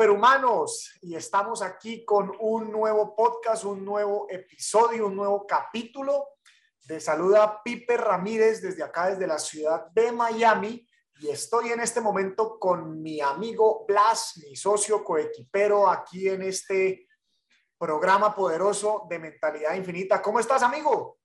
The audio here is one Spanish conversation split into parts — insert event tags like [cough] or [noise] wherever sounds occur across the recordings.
superhumanos, y estamos aquí con un nuevo podcast, un nuevo episodio, un nuevo capítulo. Te saluda Pipe Ramírez desde acá, desde la ciudad de Miami, y estoy en este momento con mi amigo Blas, mi socio coequipero, aquí en este programa poderoso de Mentalidad Infinita. ¿Cómo estás, amigo?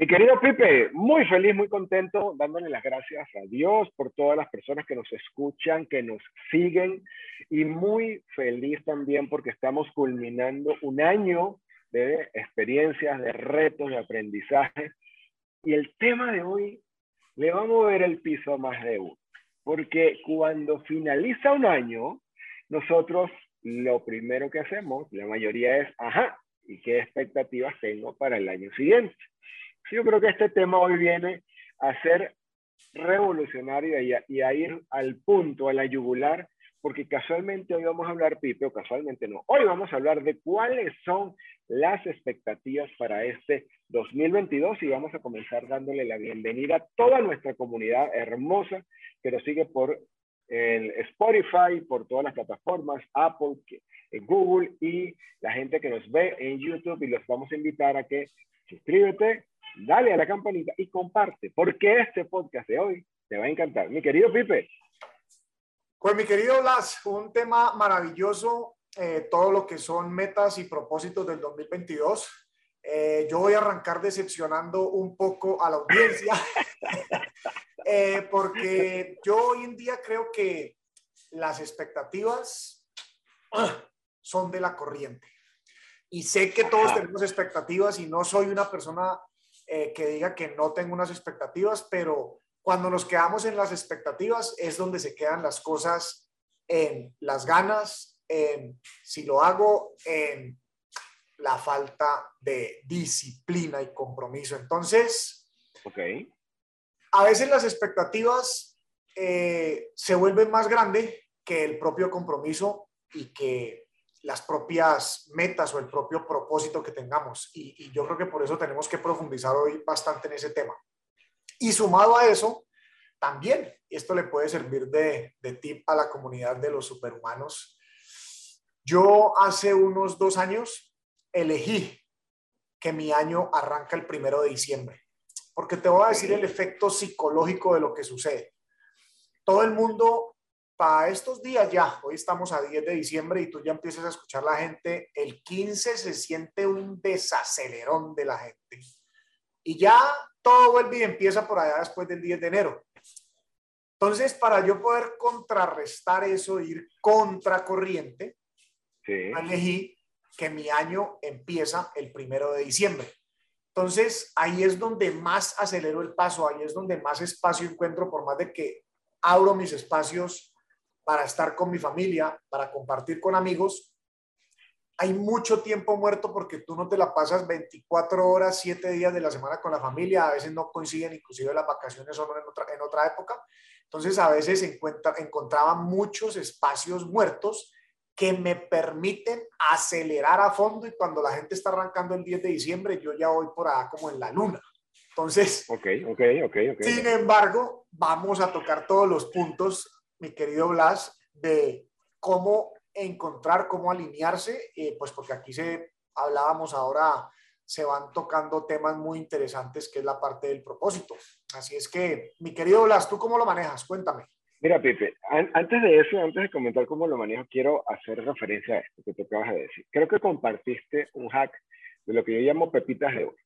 Mi querido Pipe, muy feliz, muy contento, dándole las gracias a Dios por todas las personas que nos escuchan, que nos siguen y muy feliz también porque estamos culminando un año de experiencias, de retos, de aprendizaje. Y el tema de hoy le va a mover el piso a más de uno, porque cuando finaliza un año, nosotros lo primero que hacemos, la mayoría es, ajá, ¿y qué expectativas tengo para el año siguiente? Yo creo que este tema hoy viene a ser revolucionario y a, ir al punto, a la yugular, porque casualmente hoy vamos a hablar, Pipe, o casualmente no, hoy vamos a hablar de cuáles son las expectativas para este 2022 y vamos a comenzar dándole la bienvenida a toda nuestra comunidad hermosa que nos sigue por el Spotify, por todas las plataformas, Apple, Google y la gente que nos ve en YouTube y los vamos a invitar a que suscríbete, dale a la campanita y comparte, porque este podcast de hoy te va a encantar. Mi querido Pipe. Pues mi querido Blas, un tema maravilloso, eh, todo lo que son metas y propósitos del 2022. Eh, yo voy a arrancar decepcionando un poco a la audiencia, [laughs] eh, porque yo hoy en día creo que las expectativas son de la corriente. Y sé que todos tenemos expectativas y no soy una persona eh, que diga que no tengo unas expectativas, pero cuando nos quedamos en las expectativas es donde se quedan las cosas en las ganas, en si lo hago, en la falta de disciplina y compromiso. Entonces, okay. a veces las expectativas eh, se vuelven más grandes que el propio compromiso y que las propias metas o el propio propósito que tengamos. Y, yo creo que por eso tenemos que profundizar hoy bastante en ese tema. Y sumado a eso, también esto le puede servir de, de tip a la comunidad de los superhumanos. Yo hace unos dos años elegí que mi año arranca el primero de diciembre, porque te voy a decir el efecto psicológico de lo que sucede. Todo el mundo para estos días ya, hoy estamos a 10 de diciembre y tú ya empiezas a escuchar la gente, el 15 se siente un desacelerón de la gente. Y ya todo vuelve y empieza por allá después del 10 de enero. Entonces, para yo poder contrarrestar eso, ir contracorriente, sí. elegí que mi año empieza el primero de diciembre. Entonces, ahí es donde más acelero el paso, ahí es donde más espacio encuentro, por más de que abro mis espacios para estar con mi familia, para compartir con amigos. Hay mucho tiempo muerto porque tú no te la pasas 24 horas, 7 días de la semana con la familia, a veces no coinciden, inclusive las vacaciones son en otra, en otra época. Entonces a veces encuentra, encontraba muchos espacios muertos que me permiten acelerar a fondo y cuando la gente está arrancando el 10 de diciembre, yo ya voy por allá como en la luna. Entonces, okay, ok, ok, ok. sin embargo, vamos a tocar todos los puntos mi querido Blas, de cómo encontrar, cómo alinearse, eh, pues porque aquí se hablábamos ahora, se van tocando temas muy interesantes, que es la parte del propósito. Así es que, mi querido Blas, ¿tú cómo lo manejas? Cuéntame. Mira, Pipe, antes de eso, antes de comentar cómo lo manejo, quiero hacer referencia a esto que tú acabas de decir. Creo que compartiste un hack de lo que yo llamo pepitas de oro.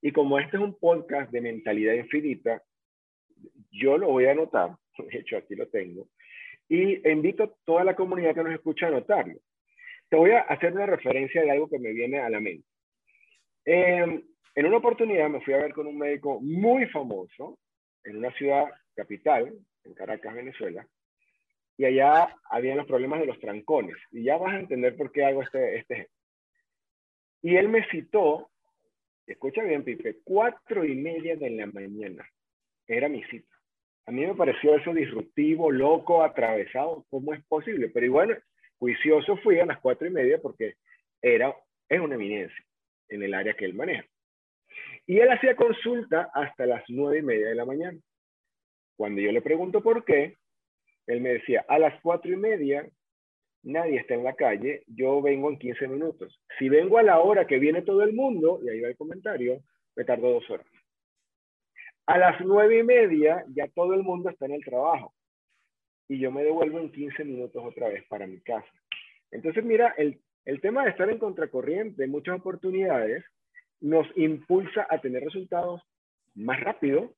Y como este es un podcast de mentalidad infinita, yo lo voy a anotar [laughs] de hecho aquí lo tengo, y invito a toda la comunidad que nos escucha a anotarlo. Te voy a hacer una referencia de algo que me viene a la mente. Em, en una oportunidad me fui a ver con un médico muy famoso en una ciudad capital, en Caracas, Venezuela, y allá habían los problemas de los trancones. Y ya vas a entender por qué hago este, este Y él me citó, escucha bien, Pipe, cuatro y media de la mañana. Era mi cita. A mí me pareció eso disruptivo, loco, atravesado. ¿Cómo es posible? Pero y bueno, juicioso fui a las cuatro y media porque era, es una eminencia en el área que él maneja. Y él hacía consulta hasta las nueve y media de la mañana. Cuando yo le pregunto por qué, él me decía, a las cuatro y media nadie está en la calle, yo vengo en 15 minutos. Si vengo a la hora que viene todo el mundo, y ahí va el comentario, me tardo dos horas. A las nueve y media ya todo el mundo está en el trabajo y yo me devuelvo en 15 minutos otra vez para mi casa. Entonces, mira, el, el tema de estar en contracorriente en muchas oportunidades nos impulsa a tener resultados más rápido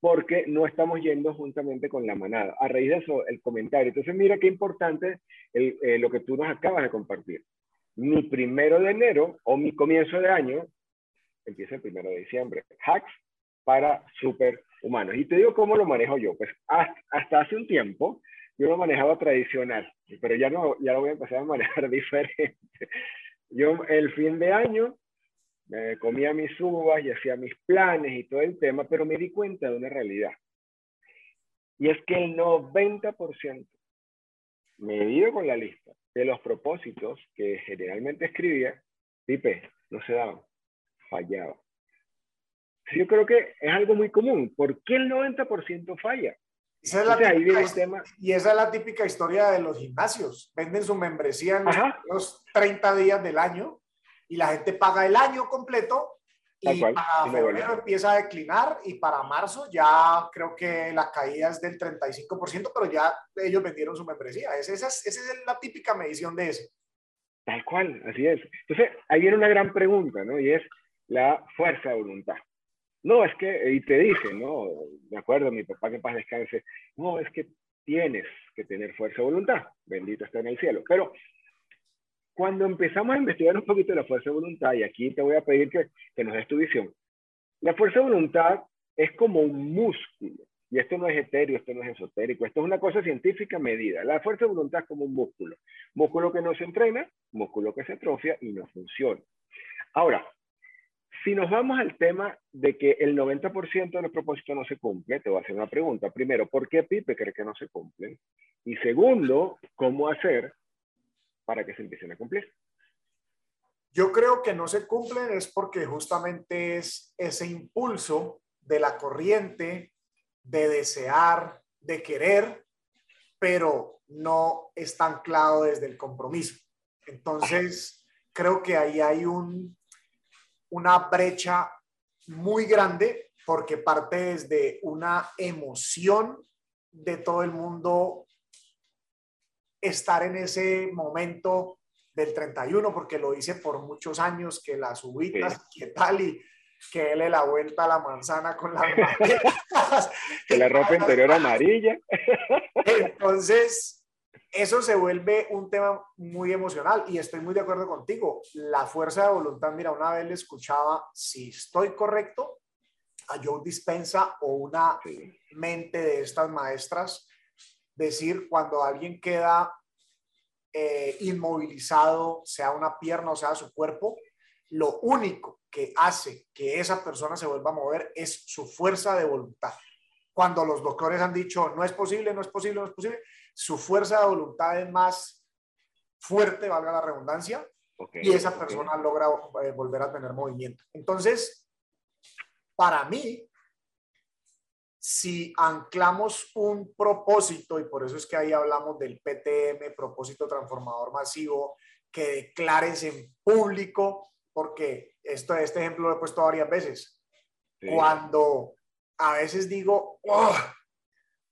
porque no estamos yendo juntamente con la manada. A raíz de eso, el comentario. Entonces, mira qué importante eh, lo que tú nos acabas de compartir. Mi primero de enero o mi comienzo de año empieza el primero de diciembre. Hacks para superhumanos. Y te digo cómo lo manejo yo. Pues hasta, hace un tiempo yo lo manejaba tradicional, pero ya no, ya lo voy a empezar a manejar [laughs] diferente. Yo el fin de año comía mis uvas y hacía mis planes y todo el tema, pero me di cuenta de una realidad. Y es que el 90%, medido con la lista, de los propósitos que generalmente escribía, Pipe, no se daban, fallaba. Yo creo que es algo muy común. ¿Por qué el 90% falla? Esa es la típica, Y esa es la típica historia de los gimnasios. Venden su membresía en los 30 días del año y la gente paga el año completo y para febrero empieza a declinar y para marzo ya creo que la caída es del 35%, pero ya ellos vendieron su membresía. Esa, esa, esa es la típica medición de eso. Tal cual, así es. Entonces, ahí viene una gran pregunta, ¿no? Y es la fuerza de voluntad. No, es que, y te dice, ¿no? Me acuerdo, mi papá que paz descanse, no, es que tienes que tener fuerza de voluntad, bendito está en el cielo. Pero cuando empezamos a investigar un poquito la fuerza de voluntad, y aquí te voy a pedir que, que nos des tu visión, la fuerza de voluntad es como un músculo, y esto no es etéreo, esto no es esotérico, esto es una cosa científica medida. La fuerza de voluntad es como un músculo, músculo que no se entrena, músculo que se atrofia y no funciona. Ahora, si nos vamos al tema de que el 90% de los propósitos no se cumple, te voy a hacer una pregunta. Primero, ¿por qué Pipe cree que no se cumplen? Y segundo, ¿cómo hacer para que se empiecen a cumplir? Yo creo que no se cumplen es porque justamente es ese impulso de la corriente de desear, de querer, pero no está anclado desde el compromiso. Entonces, creo que ahí hay un, una brecha muy grande porque parte desde una emoción de todo el mundo estar en ese momento del 31, porque lo hice por muchos años, que las uvitas, que tal, y que él le la vuelta a la manzana con la [laughs] que la ropa [laughs] interior amarilla. Entonces, eso se vuelve un tema muy emocional y estoy muy de acuerdo contigo. La fuerza de voluntad, mira, una vez le escuchaba, si estoy correcto, a Joe Dispensa o una mente de estas maestras, decir cuando alguien queda eh, inmovilizado, sea una pierna o sea su cuerpo, lo único que hace que esa persona se vuelva a mover es su fuerza de voluntad. Cuando los doctores han dicho, no es posible, no es posible, no es posible, su fuerza de voluntad es más fuerte, valga la redundancia, y esa persona logra eh, volver a tener movimiento. Entonces, para mí, si anclamos un propósito, y por eso es que ahí hablamos del PTM, propósito transformador masivo, que declares en público, porque esto, este ejemplo lo he puesto varias veces. Cuando a veces digo, oh,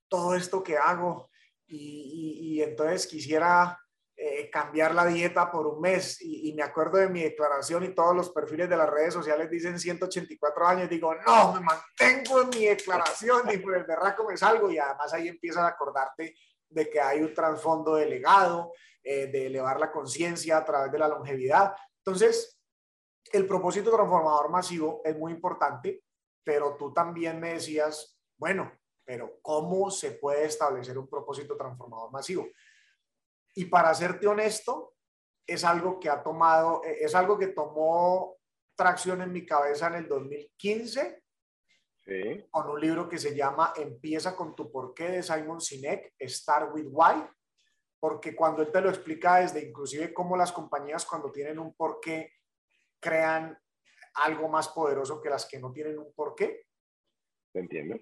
todo esto que hago, y, entonces quisiera eh, cambiar la dieta por un mes. Y, me acuerdo de mi declaración y todos los perfiles de las redes sociales dicen 184 años, digo, no, me mantengo en mi declaración y por el berraco me salgo y además ahí empiezas a acordarte de que hay un trasfondo de legado, eh, de elevar la conciencia a través de la longevidad. Entonces, el propósito transformador masivo es muy importante, pero tú también me decías, bueno, pero ¿cómo se puede establecer un propósito transformador masivo? Y para serte honesto, es algo que ha tomado, eh, es algo que tomó tracción en mi cabeza en el 2015 con un libro que se llama Empieza con tu porqué de Simon Sinek, Start with Why, porque cuando él te lo explica desde inclusive cómo las compañías cuando tienen un porqué crean algo más poderoso que las que no tienen un porqué. ¿Te entiendo?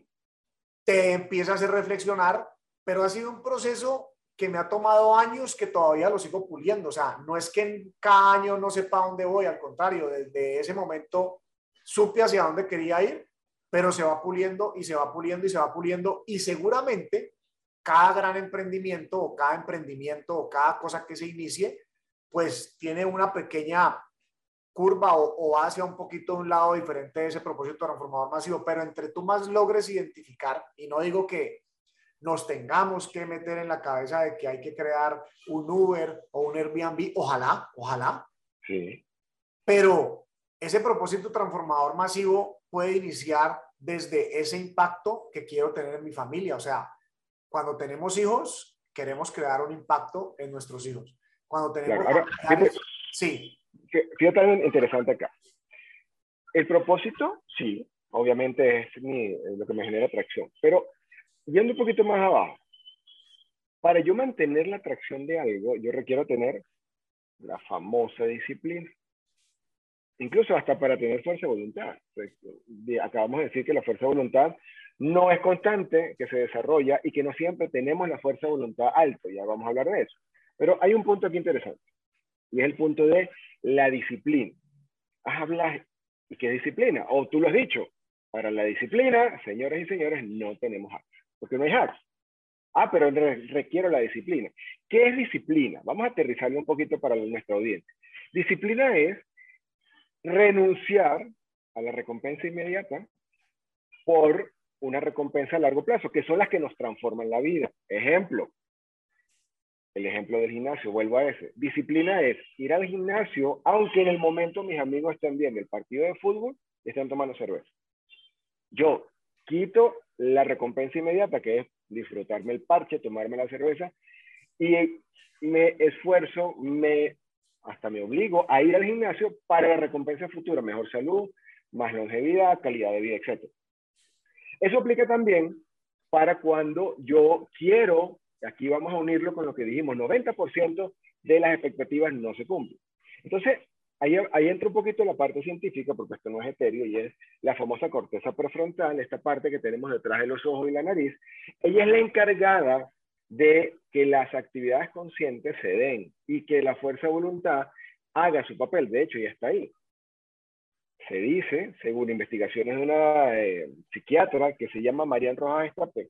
Te empieza a hacer reflexionar, pero ha sido un proceso que me ha tomado años que todavía lo sigo puliendo. O sea, no es que en cada año no sepa dónde voy, al contrario, desde ese momento supe hacia dónde quería ir, pero se va puliendo y se va puliendo y se va puliendo y seguramente cada gran emprendimiento o cada emprendimiento o cada cosa que se inicie, pues tiene una pequeña curva o, va hacia un poquito de un lado diferente de ese propósito transformador masivo, pero entre tú más logres identificar, y no digo que nos tengamos que meter en la cabeza de que hay que crear un Uber o un Airbnb, ojalá, ojalá. Sí. Pero ese propósito transformador masivo puede iniciar desde ese impacto que quiero tener en mi familia. O sea, cuando tenemos hijos, queremos crear un impacto en nuestros hijos. Cuando tenemos... sí. Fíjate algo interesante acá. El propósito, sí, obviamente es lo que me genera atracción, pero yendo un poquito más abajo, para yo mantener la atracción de algo, yo requiero tener la famosa disciplina. Incluso hasta para tener fuerza de voluntad. Pues, acabamos de decir que la fuerza de voluntad no es constante, que se desarrolla y que no siempre tenemos la fuerza de voluntad alta. Ya vamos a hablar de eso. Pero hay un punto aquí interesante y es el punto de la disciplina. Hablas, ¿y qué disciplina? O tú lo has dicho, para la disciplina, señores y señores, no tenemos hacks, porque no hay hacks. Ah, pero requiero la disciplina. ¿Qué es disciplina? Vamos a aterrizarlo un poquito para nuestra audiencia. Disciplina es renunciar a la recompensa inmediata por una recompensa a largo plazo, que son las que nos transforman la vida. Ejemplo, el ejemplo del gimnasio, vuelvo a ese. Disciplina es ir al gimnasio, aunque en el momento mis amigos estén viendo el partido de fútbol y estén tomando cerveza. Yo quito la recompensa inmediata, que es disfrutarme el parche, tomarme la cerveza, y me esfuerzo, me, hasta me obligo a ir al gimnasio para la recompensa futura, mejor salud, más longevidad, calidad de vida, etc. Eso aplica también para cuando yo quiero Aquí vamos a unirlo con lo que dijimos, 90% de las expectativas no se cumplen. Entonces, ahí, ahí entra un poquito la parte científica, porque esto no es etéreo, y es la famosa corteza prefrontal, esta parte que tenemos detrás de los ojos y la nariz. Ella es la encargada de que las actividades conscientes se den y que la fuerza de voluntad haga su papel. De hecho, ya está ahí. Se dice, según investigaciones de una eh, psiquiatra que se llama Marian Rojas Estape,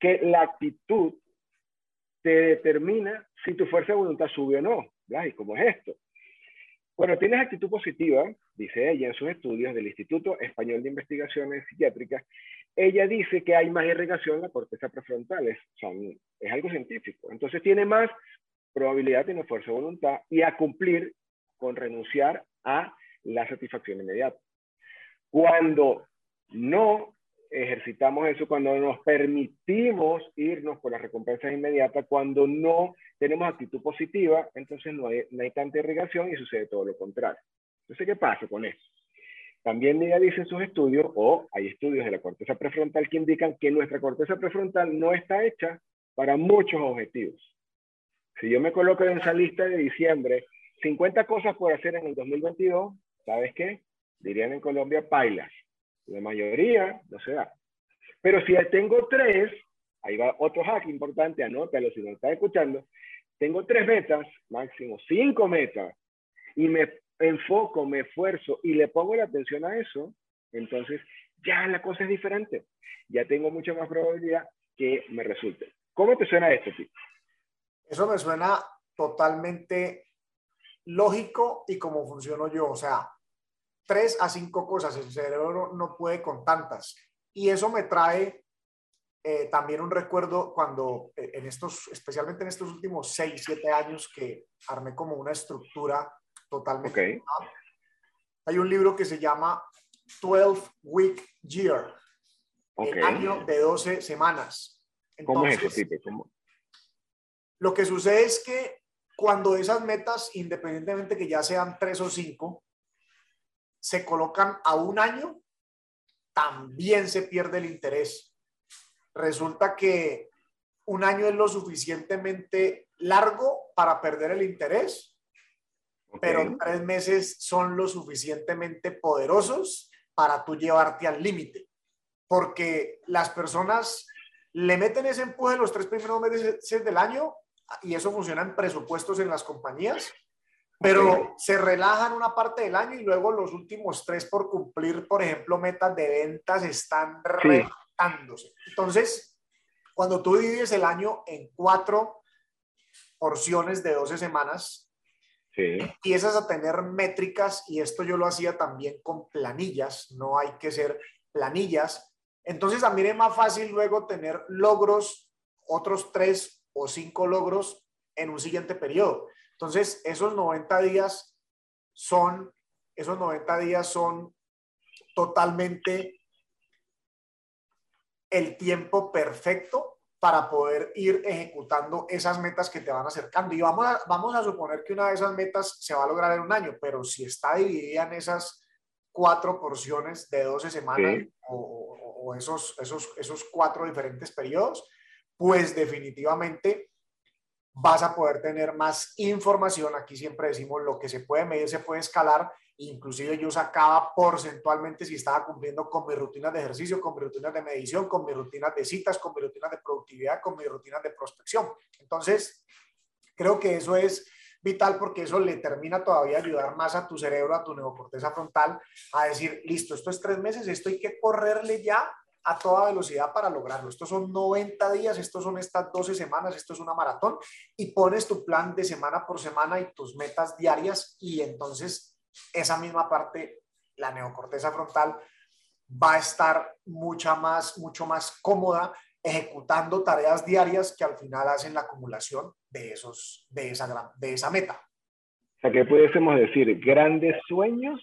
que la actitud te determina si tu fuerza de voluntad sube o no. ¿Y cómo es esto? Bueno, tienes actitud positiva, dice ella en sus estudios del Instituto Español de Investigaciones Psiquiátricas, ella dice que hay más irrigación en la corteza prefrontal, es, algo científico. Entonces tiene más probabilidad de tener fuerza de voluntad y a cumplir con renunciar a la satisfacción inmediata. Cuando no ejercitamos eso cuando nos permitimos irnos por las recompensas inmediatas, cuando no tenemos actitud positiva, entonces no hay, no hay tanta irrigación y sucede todo lo contrario. Entonces, ¿qué pasa con eso? También ella dice en sus estudios, o hay estudios de la corteza prefrontal que indican que nuestra corteza prefrontal no está hecha para muchos objetivos. Si yo me coloco en esa lista de diciembre, 50 cosas por hacer en el 2022, ¿sabes qué? Dirían en Colombia, pailas. La mayoría no se da. Pero si tengo tres, ahí va otro hack importante, anótalo si no estás escuchando. Tengo tres metas, máximo cinco metas, y me enfoco, me esfuerzo y le pongo la atención a eso, entonces ya la cosa es diferente. Ya tengo mucha más probabilidad que me resulte. ¿Cómo te suena esto, tío? Eso me suena totalmente lógico y como funciono yo. O sea, tres a cinco cosas. El cerebro no puede con tantas. Y eso me trae eh, también un recuerdo cuando eh, en estos, especialmente en estos últimos seis, siete años que armé como una estructura totalmente. Hay un libro que se llama 12 Week Year, el año de 12 semanas. ¿Cómo es eso, Lo que sucede es que cuando esas metas, independientemente que ya sean tres o cinco, se colocan a un año, también se pierde el interés. Resulta que un año es lo suficientemente largo para perder el interés, pero tres meses son lo suficientemente poderosos para tú llevarte al límite. Porque las personas le meten ese empuje los tres primeros meses del año y eso funciona en presupuestos en las compañías, pero se relajan una parte del año y luego los últimos tres por cumplir, por ejemplo, metas de ventas están relajándose. Entonces, cuando tú divides el año en cuatro porciones de 12 semanas, sí. empiezas a tener métricas y esto yo lo hacía también con planillas, no hay que ser planillas. Entonces también es más fácil luego tener logros, otros tres o cinco logros en un siguiente periodo. Entonces, esos 90 días son, esos 90 días son totalmente el tiempo perfecto para poder ir ejecutando esas metas que te van acercando. Y vamos a, vamos a suponer que una de esas metas se va a lograr en un año, pero si está dividida en esas cuatro porciones de 12 semanas o, o, esos, esos, esos cuatro diferentes periodos, pues definitivamente vas a poder tener más información. Aquí siempre decimos lo que se puede medir, se puede escalar. Inclusive yo sacaba porcentualmente si estaba cumpliendo con mis rutinas de ejercicio, con mis rutinas de medición, con mis rutinas de citas, con mis rutinas de productividad, con mis rutinas de prospección. Entonces, creo que eso es vital porque eso le termina todavía ayudar más a tu cerebro, a tu neocorteza frontal, a decir, listo, esto es tres meses, esto hay que correrle ya a toda velocidad para lograrlo. Estos son 90 días, estos son estas 12 semanas, esto es una maratón y pones tu plan de semana por semana y tus metas diarias y entonces esa misma parte, la neocorteza frontal, va a estar mucha más, mucho más cómoda ejecutando tareas diarias que al final hacen la acumulación de, esos, de, esa, de esa meta. O sea, que pudiésemos decir grandes sueños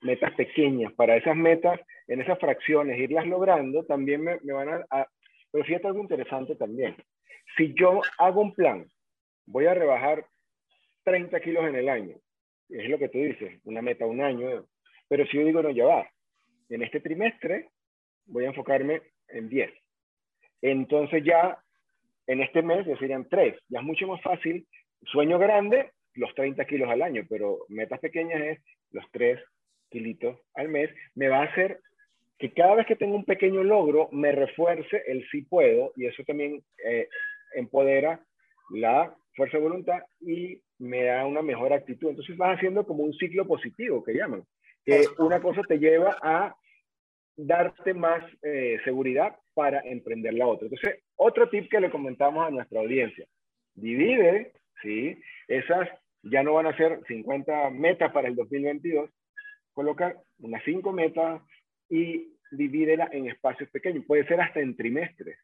metas pequeñas. Para esas metas, en esas fracciones, irlas logrando, también me, van a, Pero fíjate algo interesante también. Si yo hago un plan, voy a rebajar 30 kilos en el año, es lo que tú dices, una meta un año, pero si yo digo, no, ya va, en este trimestre voy a enfocarme en 10. Entonces ya en este mes ya serían 3, ya es mucho más fácil, sueño grande, los 30 kilos al año, pero metas pequeñas es los 3 kilitos al mes, me va a hacer que cada vez que tengo un pequeño logro, me refuerce el sí puedo y eso también eh, empodera la fuerza de voluntad y me da una mejor actitud. Entonces vas haciendo como un ciclo positivo que llaman, que una cosa te lleva a darte más eh, seguridad para emprender la otra. Entonces, otro tip que le comentamos a nuestra audiencia, divide, ¿sí? Esas ya no van a ser 50 metas para el 2022, coloca unas cinco metas y divídela en espacios pequeños. Puede ser hasta en trimestres.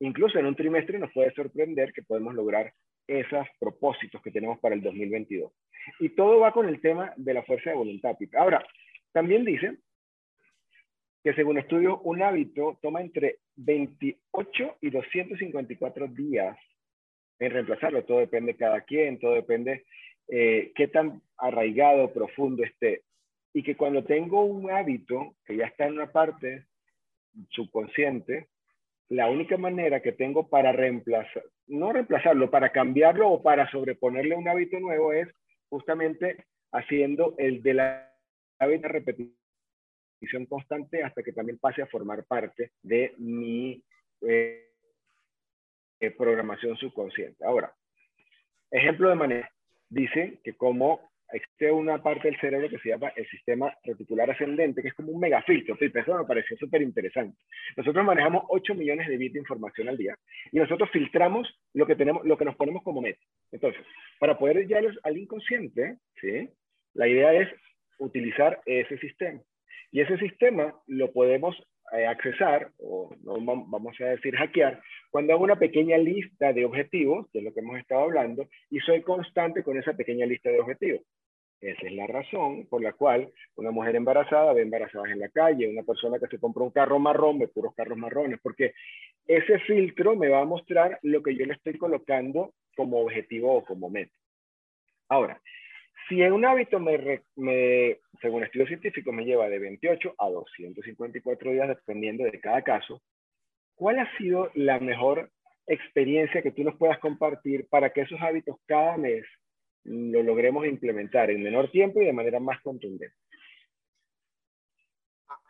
Incluso en un trimestre nos puede sorprender que podemos lograr esos propósitos que tenemos para el 2022. Y todo va con el tema de la fuerza de voluntad. Ahora, también dice que según estudios, un hábito toma entre 28 y 254 días en reemplazarlo. Todo depende de cada quien, todo depende eh, qué tan arraigado, profundo esté y que cuando tengo un hábito que ya está en una parte subconsciente, la única manera que tengo para reemplazar, no reemplazarlo, para cambiarlo o para sobreponerle un hábito nuevo es justamente haciendo el de la hábito repetición constante hasta que también pase a formar parte de mi eh, eh, programación subconsciente. Ahora, ejemplo de manera, dice que como existe una parte del cerebro que se llama el sistema reticular ascendente, que es como un megafiltro. Eso me pareció súper interesante. Nosotros manejamos 8 millones de bits de información al día y nosotros filtramos lo que, tenemos, lo que nos ponemos como meta. Entonces, para poder llegar al inconsciente, ¿sí? la idea es utilizar ese sistema. Y ese sistema lo podemos eh, accesar, o no, vamos a decir hackear, cuando hago una pequeña lista de objetivos, que es lo que hemos estado hablando, y soy constante con esa pequeña lista de objetivos. Esa es la razón por la cual una mujer embarazada ve embarazadas en la calle, una persona que se compra un carro marrón ve puros carros marrones, porque ese filtro me va a mostrar lo que yo le estoy colocando como objetivo o como meta. Ahora, si en un hábito, me, me, según estudios científicos, me lleva de 28 a 254 días, dependiendo de cada caso, ¿cuál ha sido la mejor experiencia que tú nos puedas compartir para que esos hábitos cada mes lo logremos implementar en menor tiempo y de manera más contundente.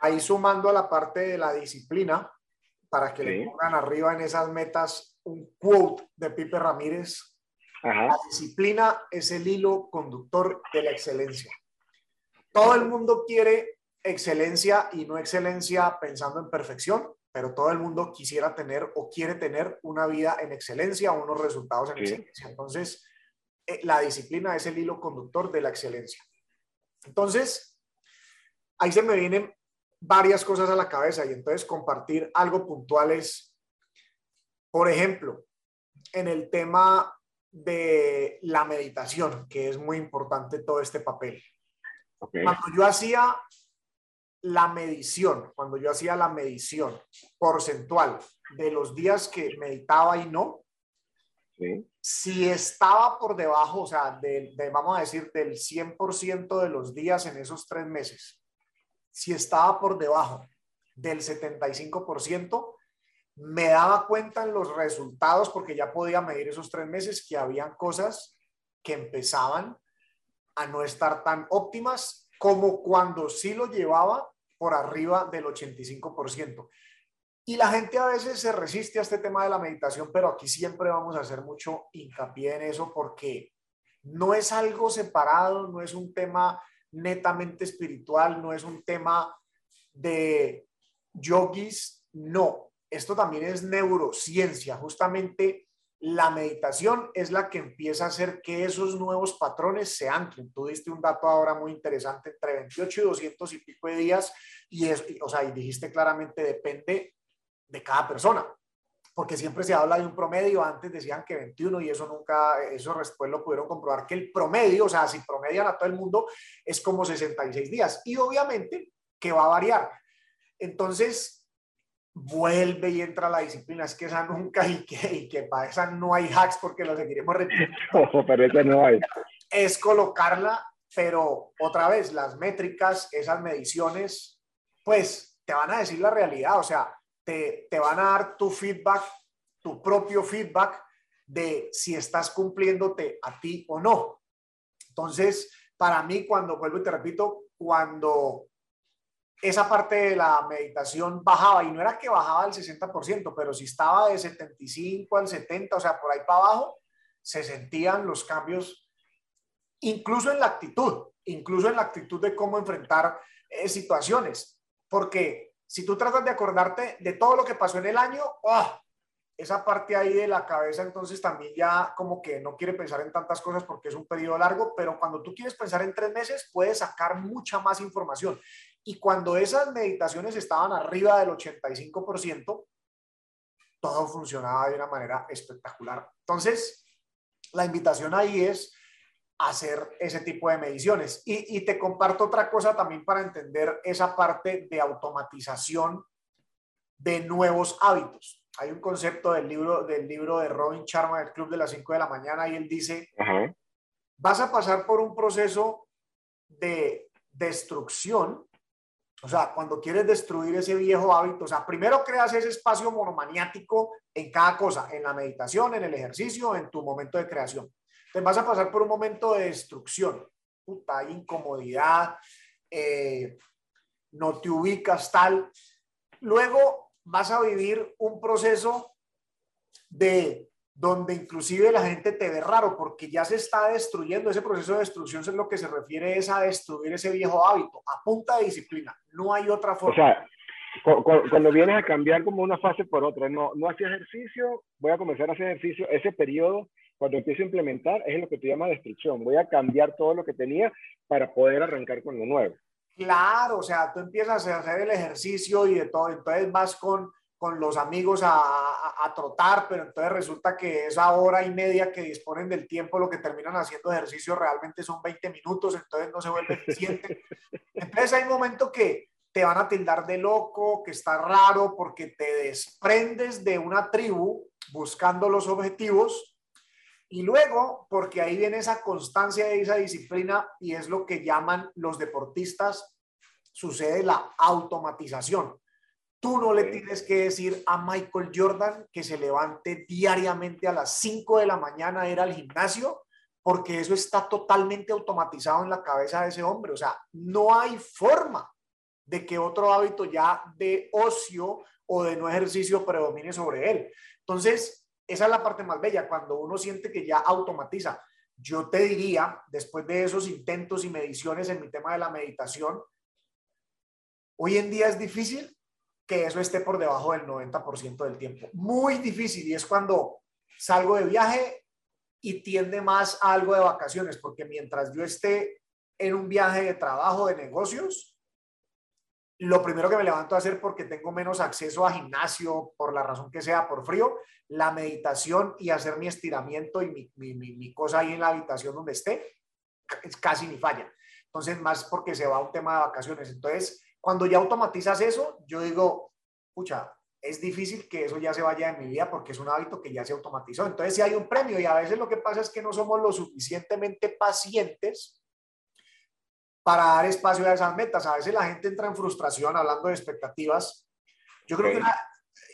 Ahí sumando a la parte de la disciplina, para que le pongan arriba en esas metas un quote de Pipe Ramírez La disciplina es el hilo conductor de la excelencia. Todo el mundo quiere excelencia y no excelencia pensando en perfección, pero todo el mundo quisiera tener o quiere tener una vida en excelencia o unos resultados en excelencia. Entonces, la disciplina es el hilo conductor de la excelencia. Entonces, ahí se me vienen varias cosas a la cabeza y entonces compartir algo puntual es, por ejemplo, en el tema de la meditación, que es muy importante todo este papel. Cuando yo hacía la medición, cuando yo hacía la medición porcentual de los días que meditaba y no, si estaba por debajo, o sea, de, vamos a decir, del 100% de los días en esos tres meses, si estaba por debajo del 75%, me daba cuenta en los resultados, porque ya podía medir esos tres meses, que habían cosas que empezaban a no estar tan óptimas como cuando sí lo llevaba por arriba del 85%. Y la gente a veces se resiste a este tema de la meditación, pero aquí siempre vamos a hacer mucho hincapié en eso porque no es algo separado, no es un tema netamente espiritual, no es un tema de yogis, no, esto también es neurociencia, justamente la meditación es la que empieza a hacer que esos nuevos patrones se anclen. Tú diste un dato ahora muy interesante, entre 28 y 200 y pico de días, y, es, o sea, y dijiste claramente, depende de cada persona, porque siempre se habla de un promedio, antes decían que 21 y eso nunca, eso después lo pudieron comprobar, que el promedio, o sea, si promedian a todo el mundo, es como 66 días, y obviamente que va a variar. Entonces, vuelve y entra la disciplina. Es que esa nunca y que, y que para esa no hay hacks porque lo seguiremos repitiendo. [laughs] pero esa no hay. Es colocarla, pero otra vez, las métricas, esas mediciones, pues te van a decir la realidad, o sea, te, van a dar tu feedback, tu propio feedback de si estás cumpliéndote a ti o no. Entonces, para mí, cuando vuelvo y te repito, cuando esa parte de la meditación bajaba y no era que bajaba al 60%, pero si estaba de 75 al 70, o sea, por ahí para abajo, se sentían los cambios, incluso en la actitud, incluso en la actitud de cómo enfrentar eh, situaciones, porque si tú tratas de acordarte de todo lo que pasó en el año, ¡oh! esa parte ahí de la cabeza entonces también ya como que no quiere pensar en tantas cosas porque es un periodo largo, pero cuando tú quieres pensar en tres meses puedes sacar mucha más información. Y cuando esas meditaciones estaban arriba del 85%, todo funcionaba de una manera espectacular. Entonces, la invitación ahí es hacer ese tipo de mediciones. Y, y, te comparto otra cosa también para entender esa parte de automatización de nuevos hábitos. Hay un concepto del libro, del libro de Robin Sharma del Club de las 5 de la mañana y él dice, vas a pasar por un proceso de destrucción o sea, cuando quieres destruir ese viejo hábito, o sea, primero creas ese espacio monomaniático en cada cosa, en la meditación, en el ejercicio, en tu momento de creación. Te vas a pasar por un momento de destrucción. Puta, hay incomodidad, eh, no te ubicas tal. Luego vas a vivir un proceso de donde inclusive la gente te ve raro porque ya se está destruyendo, ese proceso de destrucción es lo que se refiere es a destruir ese viejo hábito, a punta de disciplina, no hay otra forma. O sea, cuando vienes a cambiar como una fase por otra, no, no hacía ejercicio, voy a comenzar a hacer ejercicio, ese periodo, cuando empiezo a implementar, es lo que te llama destrucción, voy a cambiar todo lo que tenía para poder arrancar con lo nuevo. Claro, o sea, tú empiezas a hacer el ejercicio y de todo, entonces vas con con los amigos a, a, trotar, pero entonces resulta que esa hora y media que disponen del tiempo, lo que terminan haciendo ejercicio realmente son 20 minutos, entonces no se vuelve eficiente. [laughs] Entonces hay momentos que te van a tildar de loco, que está raro, porque te desprendes de una tribu buscando los objetivos. Y luego, porque ahí viene esa constancia y esa disciplina, y es lo que llaman los deportistas, sucede la automatización Tú no le tienes que decir a Michael Jordan que se levante diariamente a las 5 de la mañana a ir al gimnasio, porque eso está totalmente automatizado en la cabeza de ese hombre. O sea, no hay forma de que otro hábito ya de ocio o de no ejercicio predomine sobre él. Entonces, esa es la parte más bella, cuando uno siente que ya automatiza. Yo te diría, después de esos intentos y mediciones en mi tema de la meditación, hoy en día es difícil que eso esté por debajo del 90% del tiempo. Muy difícil. Y es cuando salgo de viaje y tiende más a algo de vacaciones, porque mientras yo esté en un viaje de trabajo, de negocios, lo primero que me levanto a hacer porque tengo menos acceso a gimnasio, por la razón que sea, por frío, la meditación y hacer mi estiramiento y mi, mi, cosa ahí en la habitación donde esté, casi ni falla. Entonces, más porque se va un tema de vacaciones. Entonces, cuando ya automatizas eso, yo digo, pucha, es difícil que eso ya se vaya de mi vida porque es un hábito que ya se automatizó. Entonces, si hay un premio y a veces lo que pasa es que no somos lo suficientemente pacientes para dar espacio a esas metas. A veces la gente entra en frustración hablando de expectativas. Yo creo que,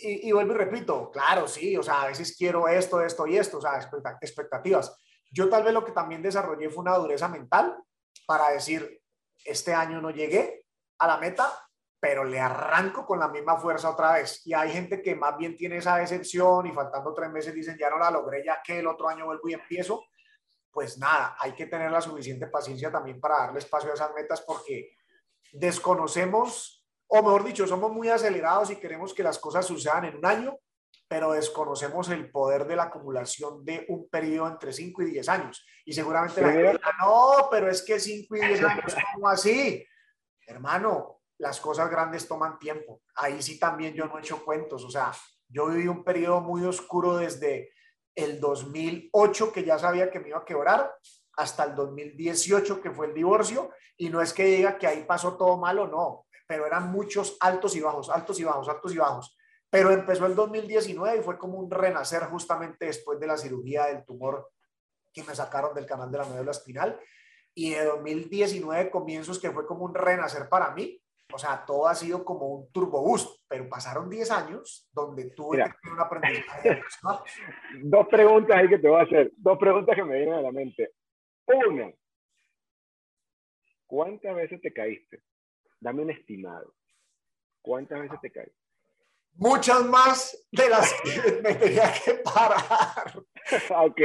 y, y, vuelvo y repito, claro, sí, o sea, a veces quiero esto, esto y esto, o sea, expectativas. Yo tal vez lo que también desarrollé fue una dureza mental para decir, este año no llegué a la meta, pero le arranco con la misma fuerza otra vez. Y hay gente que más bien tiene esa decepción y faltando tres meses dicen, ya no la logré, ya que el otro año vuelvo y empiezo pues nada, hay que tener la suficiente paciencia también para darle espacio a esas metas porque desconocemos, o mejor dicho, somos muy acelerados y queremos que las cosas sucedan en un año, pero desconocemos el poder de la acumulación de un periodo entre 5 y 10 años. Y seguramente la gente dirá, no, pero es que 5 y 10 años, ¿cómo así? Hermano, las cosas grandes toman tiempo. Ahí sí también yo no he hecho cuentos. O sea, yo viví un periodo muy oscuro desde el 2008 que ya sabía que me iba a quebrar, hasta el 2018 que fue el divorcio, y no es que diga que ahí pasó todo malo, no, pero eran muchos altos y bajos, altos y bajos, altos y bajos. Pero empezó el 2019 y fue como un renacer justamente después de la cirugía del tumor que me sacaron del canal de la médula espinal. Y de 2019 comienzos que fue como un renacer para mí, o sea, todo ha sido como un turbo boost, pero pasaron 10 años donde tuve Mira. que un aprendizaje. [laughs] Dos preguntas ahí que te voy a hacer, dos preguntas que me vienen a la mente. Una, ¿cuántas veces te caíste? Dame un estimado. ¿Cuántas veces te caíste? Muchas más de las que [laughs] me tenía que parar. [laughs] ok.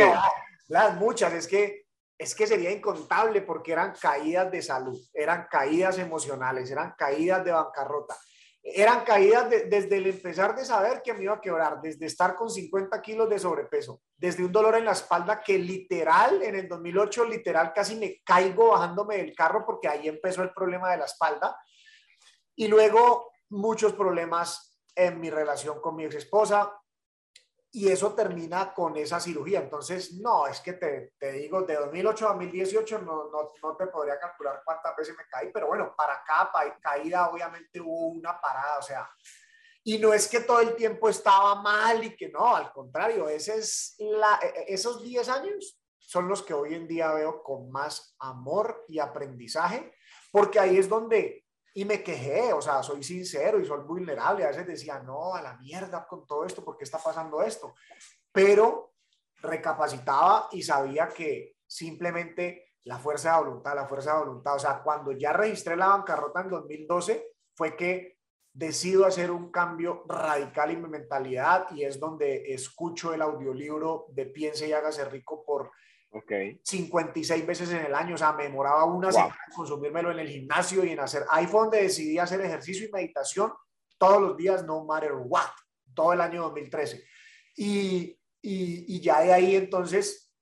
las muchas, es que es que sería incontable porque eran caídas de salud, eran caídas emocionales, eran caídas de bancarrota, eran caídas desde el empezar de saber que me iba a quebrar, desde estar con 50 kilos de sobrepeso, desde un dolor en la espalda que literal, en el 2008, literal casi me caigo bajándome del carro porque ahí empezó el problema de la espalda. Y luego muchos problemas en mi relación con mi ex esposa, y eso termina con esa cirugía. Entonces, no, es que te, te digo, de 2008 a 2018 no, no, no, te podría calcular cuántas veces me caí, pero bueno, para cada caída obviamente hubo una parada, o sea, y no es que todo el tiempo estaba mal y que no, al contrario, ese es la, e, e, esos 10 años son los que hoy en día veo con más amor y aprendizaje, porque ahí es donde y me quejé, o sea, soy sincero y soy vulnerable. A veces decía, no, a la mierda con todo esto, ¿por qué está pasando esto? Pero recapacitaba y sabía que simplemente la fuerza de voluntad, la fuerza de voluntad, o sea, cuando ya registré la bancarrota en 2012, fue que decido hacer un cambio radical en mi mentalidad y es donde escucho el audiolibro de Piense y hágase rico por Okay. 56 veces en el año, o sea, me demoraba una semana en consumírmelo en el gimnasio y en hacer iPhone donde decidí hacer ejercicio y meditación todos los días, no matter what, todo el año 2013. Y, y, y ya de ahí entonces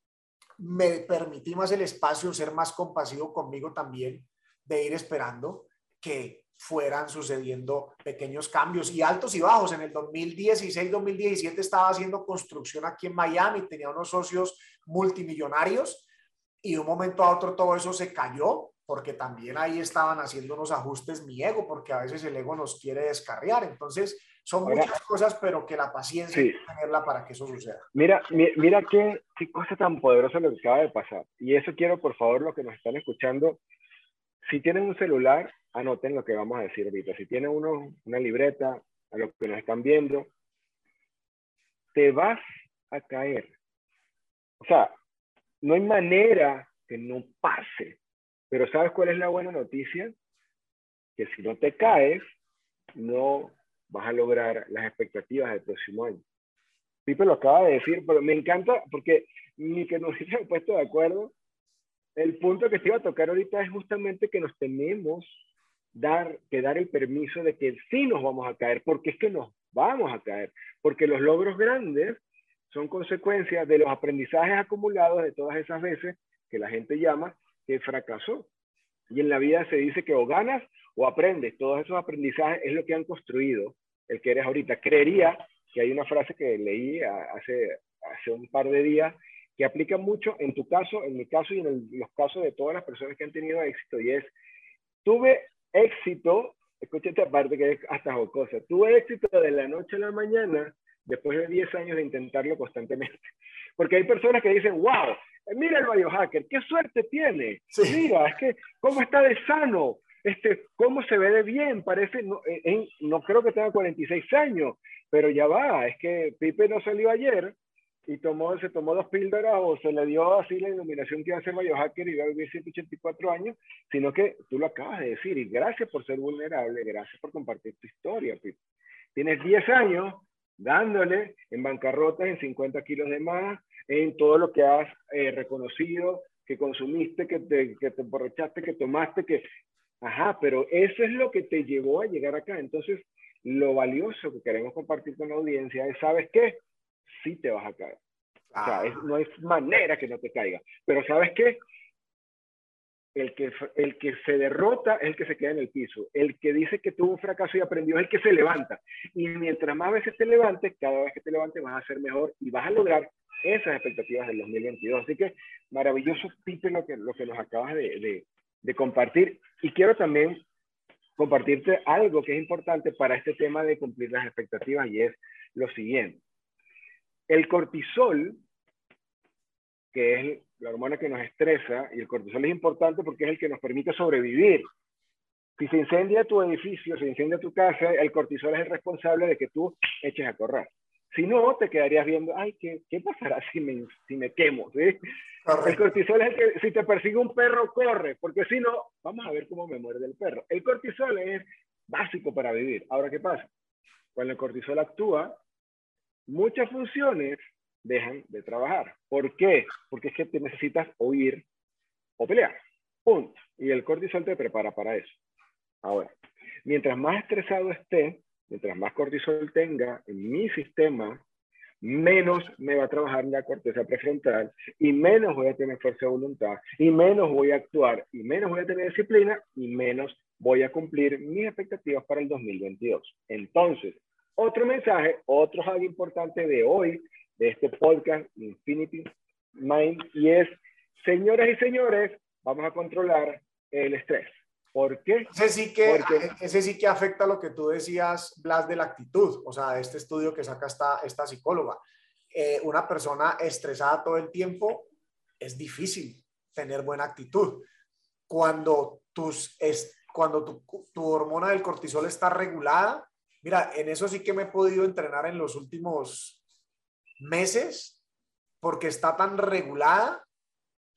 me permití más el espacio, ser más compasivo conmigo también, de ir esperando que fueran sucediendo pequeños cambios y altos y bajos. En el 2016-2017 estaba haciendo construcción aquí en Miami, tenía unos socios multimillonarios y de un momento a otro todo eso se cayó porque también ahí estaban haciendo unos ajustes mi ego, porque a veces el ego nos quiere descarriar. Entonces, son muchas cosas, pero que la paciencia hay que tenerla para que eso suceda. Mira, mira qué, qué cosa tan poderosa lo que acaba de pasar. Y eso quiero, por favor, los que nos están escuchando, si tienen un celular, anoten lo que vamos a decir ahorita. Si tienen uno, una libreta, a los que nos están viendo, te vas a caer. O sea, no hay manera que no pase. Pero ¿sabes cuál es la buena noticia? Que si no te caes, no vas a lograr las expectativas del próximo año. Pipe lo acaba de decir, pero me encanta porque ni que nos [laughs] hubiesen puesto de acuerdo. El punto que te iba a tocar ahorita es justamente que nos tenemos dar, que dar el permiso de que sí nos vamos a caer, porque es que nos vamos a caer, porque los logros grandes son consecuencias de los aprendizajes acumulados de todas esas veces que la gente llama que fracasó. Y en la vida se dice que o ganas o aprendes. Todos esos aprendizajes es lo que han construido el que eres ahorita. Creería que hay una frase que leí hace, hace un par de días que aplica mucho en tu caso, en mi caso y en los casos de todas las personas que han tenido éxito. Y es, tuve éxito, escucha esta parte que es hasta jocosa, tuve éxito de la noche a la mañana después de 10 años de intentarlo constantemente. [laughs] Porque hay personas que dicen, wow, mira el biohacker, qué suerte tiene. Mira, es que cómo está de sano, este, cómo se ve de bien, parece, no, eh, no creo que tenga 46 años, pero ya va, es que Pipe no salió ayer y tomó, se tomó dos píldoras o se le dio así la iluminación que ser biohacker y iba a vivir 184 años, sino que tú lo acabas de decir y gracias por ser vulnerable, gracias por compartir tu historia. Tienes 10 años dándole en bancarrotas, en 50 kilos de más, en todo lo que has eh, reconocido, que consumiste, que te, que te emborrachaste, que tomaste, que... Ajá, pero eso es lo que te llevó a llegar acá. Entonces, lo valioso que queremos compartir con la audiencia es, ¿sabes qué? Sí te vas a caer. O sea, no hay manera que no te caiga. Pero ¿sabes qué? El que, el que se derrota es el que se queda en el piso. El que dice que tuvo un fracaso y aprendió es el que se levanta. Y mientras más veces te levantes, cada vez que te levantes vas a ser mejor y vas a lograr esas expectativas del 2022. Así que maravilloso, Pipe, lo que, lo que nos acabas de, de, de compartir. Y quiero también compartirte algo que es importante para este tema de cumplir las expectativas y es lo siguiente. El cortisol, que es la hormona que nos estresa, y el cortisol es importante porque es el que nos permite sobrevivir. Si se incendia tu edificio, se incendia tu casa, el cortisol es el responsable de que tú eches a correr. Si no, te quedarías viendo, ay, ¿qué, qué pasará si me, si me quemo? ¿sí? El cortisol es el que, si te persigue un perro, corre, porque si no, vamos a ver cómo me muerde el perro. El cortisol es básico para vivir. Ahora, ¿qué pasa? Cuando el cortisol actúa, muchas funciones dejan de trabajar. ¿Por qué? Porque es que te necesitas oír o pelear. Punto. Y el cortisol te prepara para eso. Ahora, mientras más estresado esté, mientras más cortisol tenga en mi sistema, menos me va a trabajar la corteza prefrontal y menos voy a tener fuerza de voluntad y menos voy a actuar y menos voy a tener disciplina y menos voy a cumplir mis expectativas para el 2022. Entonces, otro mensaje, otro hack importante de hoy, de este podcast Infinity Mind, y es, señoras y señores, vamos a controlar el estrés. ¿Por qué? Ese sí, que, ese sí que afecta lo que tú decías, Blas, de la actitud, o sea, este estudio que saca esta, esta psicóloga. Eh, una persona estresada todo el tiempo es difícil tener buena actitud. Cuando, tus, es, cuando tu, tu hormona del cortisol está regulada, mira, en eso sí que me he podido entrenar en los últimos meses, porque está tan regulada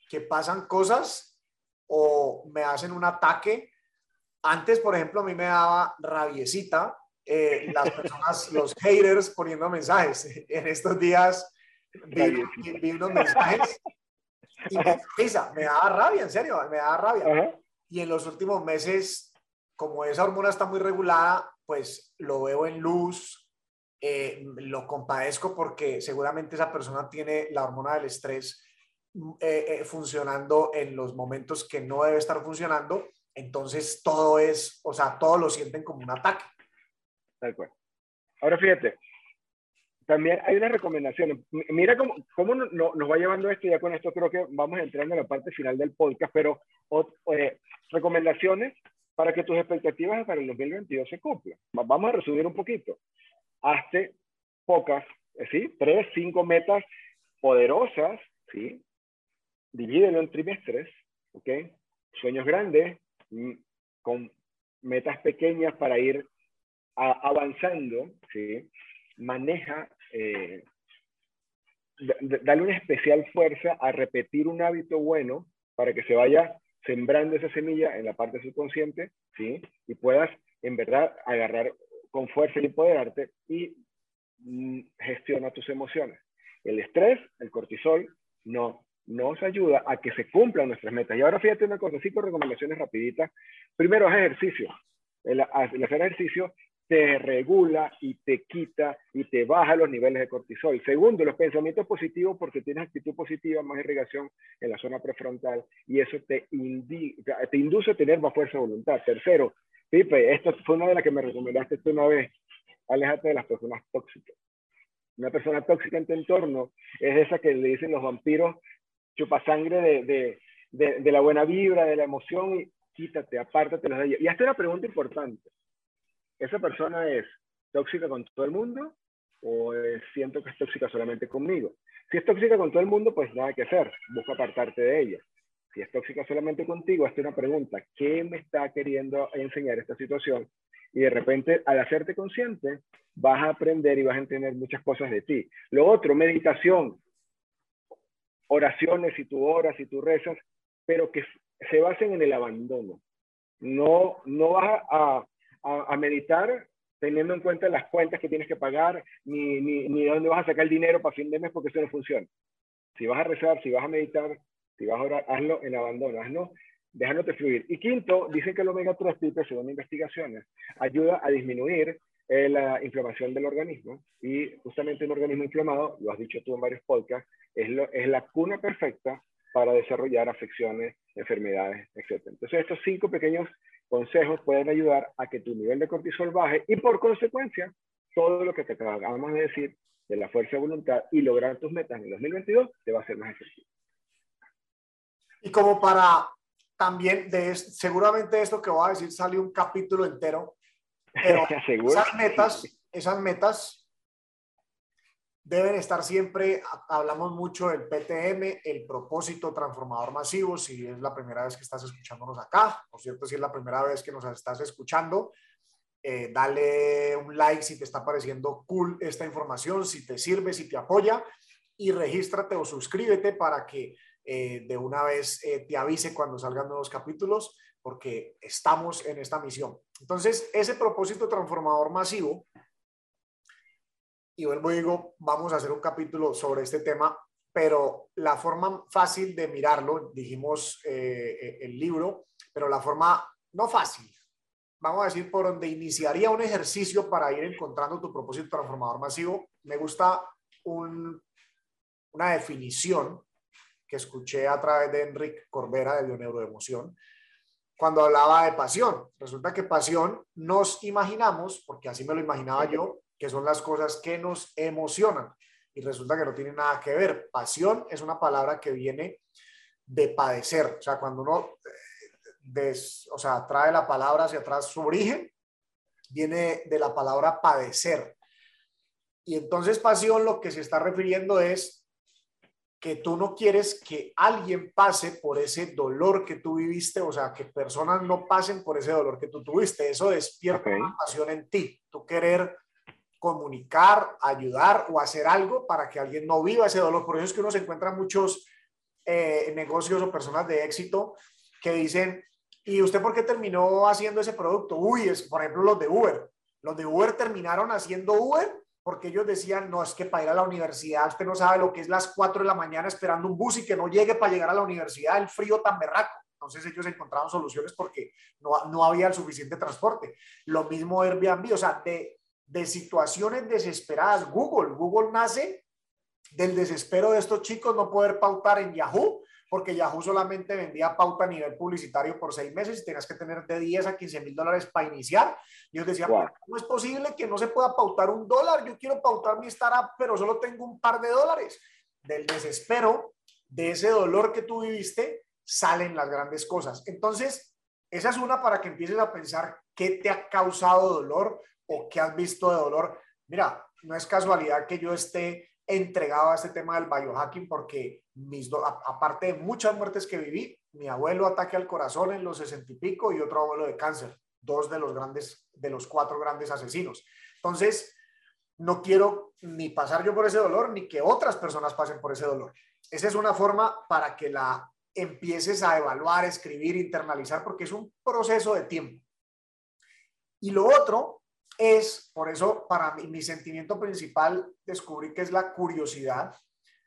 que pasan cosas o me hacen un ataque. Antes, por ejemplo, a mí me daba rabiecita eh, las personas, [laughs] los haters poniendo mensajes. En estos días vi, unos mensajes y me, me daba rabia, en serio, me daba rabia. Y en los últimos meses, como esa hormona está muy regulada, pues lo veo en luz, eh, lo compadezco porque seguramente esa persona tiene la hormona del estrés eh, eh, funcionando en los momentos que no debe estar funcionando, entonces todo es, o sea, todos lo sienten como un ataque. Tal cual. Ahora fíjate, también hay unas recomendaciones. Mira cómo, cómo nos va llevando esto, ya con esto creo que vamos entrando en la parte final del podcast, pero eh, recomendaciones para que tus expectativas para el 2022 se cumplan. Vamos a resumir un poquito. Hazte pocas, ¿sí? Tres, cinco metas poderosas, ¿sí? divídelo en trimestres, ¿ok? Sueños grandes, mm, con metas pequeñas para ir avanzando, ¿sí? Maneja, eh, dale una especial fuerza a repetir un hábito bueno para que se vaya sembrando esa semilla en la parte subconsciente, ¿sí? Y puedas, en verdad, agarrar con fuerza y empoderarte y mm, gestiona tus emociones. El estrés, el cortisol, no nos ayuda a que se cumplan nuestras metas. Y ahora fíjate una cosa, cinco recomendaciones rapiditas. Primero, es ejercicio. El, el hacer ejercicio te regula y te quita y te baja los niveles de cortisol. Segundo, los pensamientos positivos porque tienes actitud positiva, más irrigación en la zona prefrontal y eso te, induce a tener más fuerza de voluntad. Tercero, Pipe, esta fue una de las que me recomendaste tú una vez, aléjate de las personas tóxicas. Una persona tóxica en tu entorno es esa que le dicen los vampiros chupa sangre de, de, de, la buena vibra, de la emoción y quítate, apártate de. Y hasta una pregunta importante ¿esa persona es tóxica con todo el mundo o siento que es tóxica solamente conmigo? Si es tóxica con todo el mundo, pues nada que hacer, busca apartarte de ella. Si es tóxica solamente contigo, hazte una pregunta, ¿qué me está queriendo enseñar esta situación? Y de repente, al hacerte consciente, vas a aprender y vas a entender muchas cosas de ti. Lo otro, meditación, oraciones, y tú oras y tú rezas, pero que se basen en el abandono. No, no vas a, a, meditar teniendo en cuenta las cuentas que tienes que pagar, ni, ni, ni de dónde vas a sacar el dinero para fin de mes, porque eso no funciona. Si vas a rezar, si vas a meditar, si vas a orar, hazlo en abandono, hazlo dejándote fluir. Y quinto, dicen que el omega 3 tipo, según investigaciones, ayuda a disminuir eh, la inflamación del organismo y justamente un organismo inflamado, lo has dicho tú en varios podcasts, es, lo, es la cuna perfecta para desarrollar afecciones, enfermedades, etc. Entonces, estos cinco pequeños consejos pueden ayudar a que tu nivel de cortisol baje y por consecuencia, todo lo que te acabamos de decir de la fuerza de voluntad y lograr tus metas en el 2022 te va a ser más efectivo. Y como para también, de seguramente esto que voy a decir sale un capítulo entero, pero [laughs] esas metas, esas metas deben estar siempre, hablamos mucho del PTM, el propósito transformador masivo, si es la primera vez que estás escuchándonos acá, por cierto, si es la primera vez que nos estás escuchando, eh, dale un like si te está pareciendo cool esta información, si te sirve, si te apoya, y regístrate o suscríbete para que eh, de una vez eh, te avise cuando salgan nuevos capítulos, porque estamos en esta misión. Entonces, ese propósito transformador masivo y vuelvo y digo, vamos a hacer un capítulo sobre este tema, pero la forma fácil de mirarlo, dijimos eh, eh, el libro, pero la forma no fácil, vamos a decir, por donde iniciaría un ejercicio para ir encontrando tu propósito transformador masivo, me gusta un, una definición que escuché a través de Enrique Corbera de Neuroemoción, cuando hablaba de pasión. Resulta que pasión nos imaginamos, porque así me lo imaginaba yo, que son las cosas que nos emocionan. Y resulta que no tiene nada que ver. Pasión es una palabra que viene de padecer. O sea, cuando uno eh, o sea, trae la palabra hacia atrás, su origen viene de la palabra padecer. Y entonces pasión lo que se está refiriendo es que tú no quieres que alguien pase por ese dolor que tú viviste, o sea, que personas no pasen por ese dolor que tú tuviste. Eso despierta una pasión en ti. Tú querer comunicar, ayudar o hacer algo para que alguien no viva ese dolor. Por eso es que uno se encuentra muchos eh, negocios o personas de éxito que dicen, ¿y usted por qué terminó haciendo ese producto? Uy, es, por ejemplo, los de Uber. Los de Uber terminaron haciendo Uber porque ellos decían, no, es que para ir a la universidad usted no sabe lo que es las 4 de la mañana esperando un bus y que no llegue para llegar a la universidad, el frío tan berraco. Entonces ellos encontraron soluciones porque no, no había el suficiente transporte. Lo mismo Airbnb, o sea, de, de situaciones desesperadas. Google, Google nace del desespero de estos chicos no poder pautar en Yahoo, porque Yahoo solamente vendía pauta a nivel publicitario por seis meses y tenías que tener de 10 a 15 mil dólares para iniciar. Y ellos decían, ¿cómo es posible que no se pueda pautar un dólar? Yo quiero pautar mi startup, pero solo tengo un par de dólares. Del desespero, de ese dolor que tú viviste, salen las grandes cosas. Entonces, esa es una para que empieces a pensar qué te ha causado dolor, o qué has visto de dolor. Mira, no es casualidad que yo esté entregado a este tema del biohacking porque mis aparte de muchas muertes que viví, mi abuelo ataque al corazón en los sesenta y pico y otro abuelo de cáncer, dos de los grandes, de los cuatro grandes asesinos. Entonces, no quiero ni pasar yo por ese dolor, ni que otras personas pasen por ese dolor. Esa es una forma para que la empieces a evaluar, escribir, internalizar, porque es un proceso de tiempo. Y lo otro es, por eso, para mí, mi sentimiento principal, descubrí que es la curiosidad,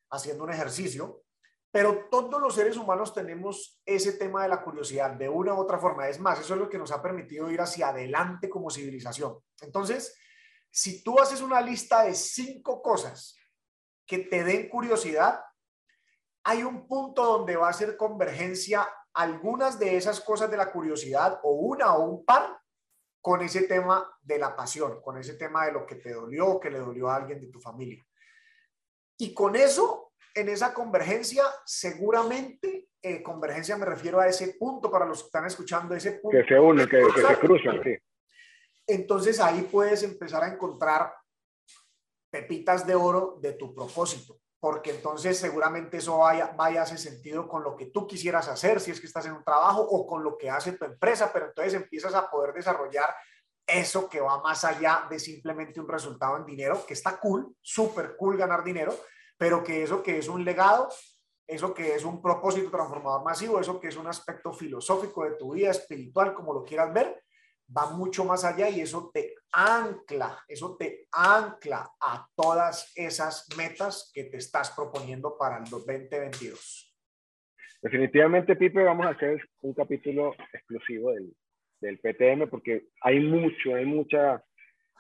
haciendo un ejercicio, pero todos los seres humanos tenemos ese tema de la curiosidad de una u otra forma. Es más, eso es lo que nos ha permitido ir hacia adelante como civilización. Entonces, si tú haces una lista de cinco cosas que te den curiosidad, hay un punto donde va a ser convergencia algunas de esas cosas de la curiosidad o una o un par con ese tema de la pasión, con ese tema de lo que te dolió o que le dolió a alguien de tu familia. Y con eso, en esa convergencia, seguramente, eh, convergencia me refiero a ese punto para los que están escuchando, ese punto. Que se une, que, se cruzan, sí. Entonces ahí puedes empezar a encontrar pepitas de oro de tu propósito porque entonces seguramente eso vaya, vaya hacer sentido con lo que tú quisieras hacer, si es que estás en un trabajo o con lo que hace tu empresa, pero entonces empiezas a poder desarrollar eso que va más allá de simplemente un resultado en dinero, que está cool, súper cool ganar dinero, pero que eso que es un legado, eso que es un propósito transformador masivo, eso que es un aspecto filosófico de tu vida espiritual, como lo quieras ver, va mucho más allá y eso te ancla, eso te ancla a todas esas metas que te estás proponiendo para el 2022. Definitivamente, Pipe, vamos a hacer un capítulo exclusivo del, del PTM porque hay mucho, hay mucha,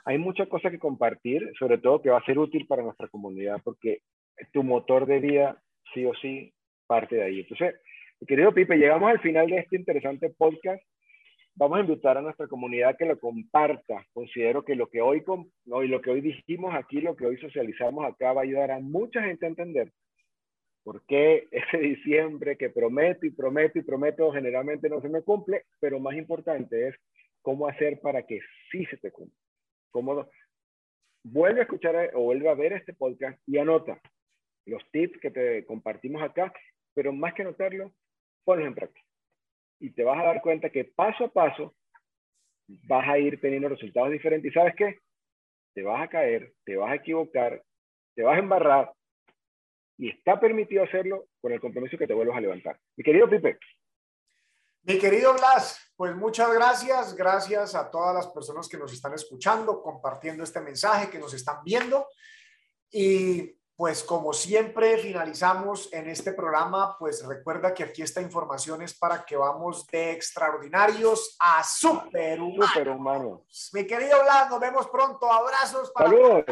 hay mucha cosa que compartir, sobre todo que va a ser útil para nuestra comunidad porque tu motor de vida sí o sí parte de ahí. Entonces, querido Pipe, llegamos al final de este interesante podcast vamos a invitar a nuestra comunidad que lo comparta. Considero que lo que hoy, dijimos aquí, lo que hoy socializamos acá, va a ayudar a mucha gente a entender por qué ese diciembre que prometo y prometo y prometo generalmente no se me cumple, pero más importante es cómo hacer para que sí se te cumpla. Cómo vuelve a escuchar o vuelve a ver este podcast y anota los tips que te compartimos acá, pero más que anotarlo, ponlos en práctica y te vas a dar cuenta que paso a paso vas a ir teniendo resultados diferentes. ¿Y sabes qué? Te vas a caer, te vas a equivocar, te vas a embarrar y está permitido hacerlo con el compromiso que te vuelvas a levantar. Mi querido Pipe. Mi querido Blas, pues muchas gracias. Gracias a todas las personas que nos están escuchando, compartiendo este mensaje, que nos están viendo. Y pues como siempre finalizamos en este programa, pues recuerda que aquí esta información es para que vamos de extraordinarios a superhumanos. Superhumanos. Mi querido Blas, nos vemos pronto. Abrazos para Saludos.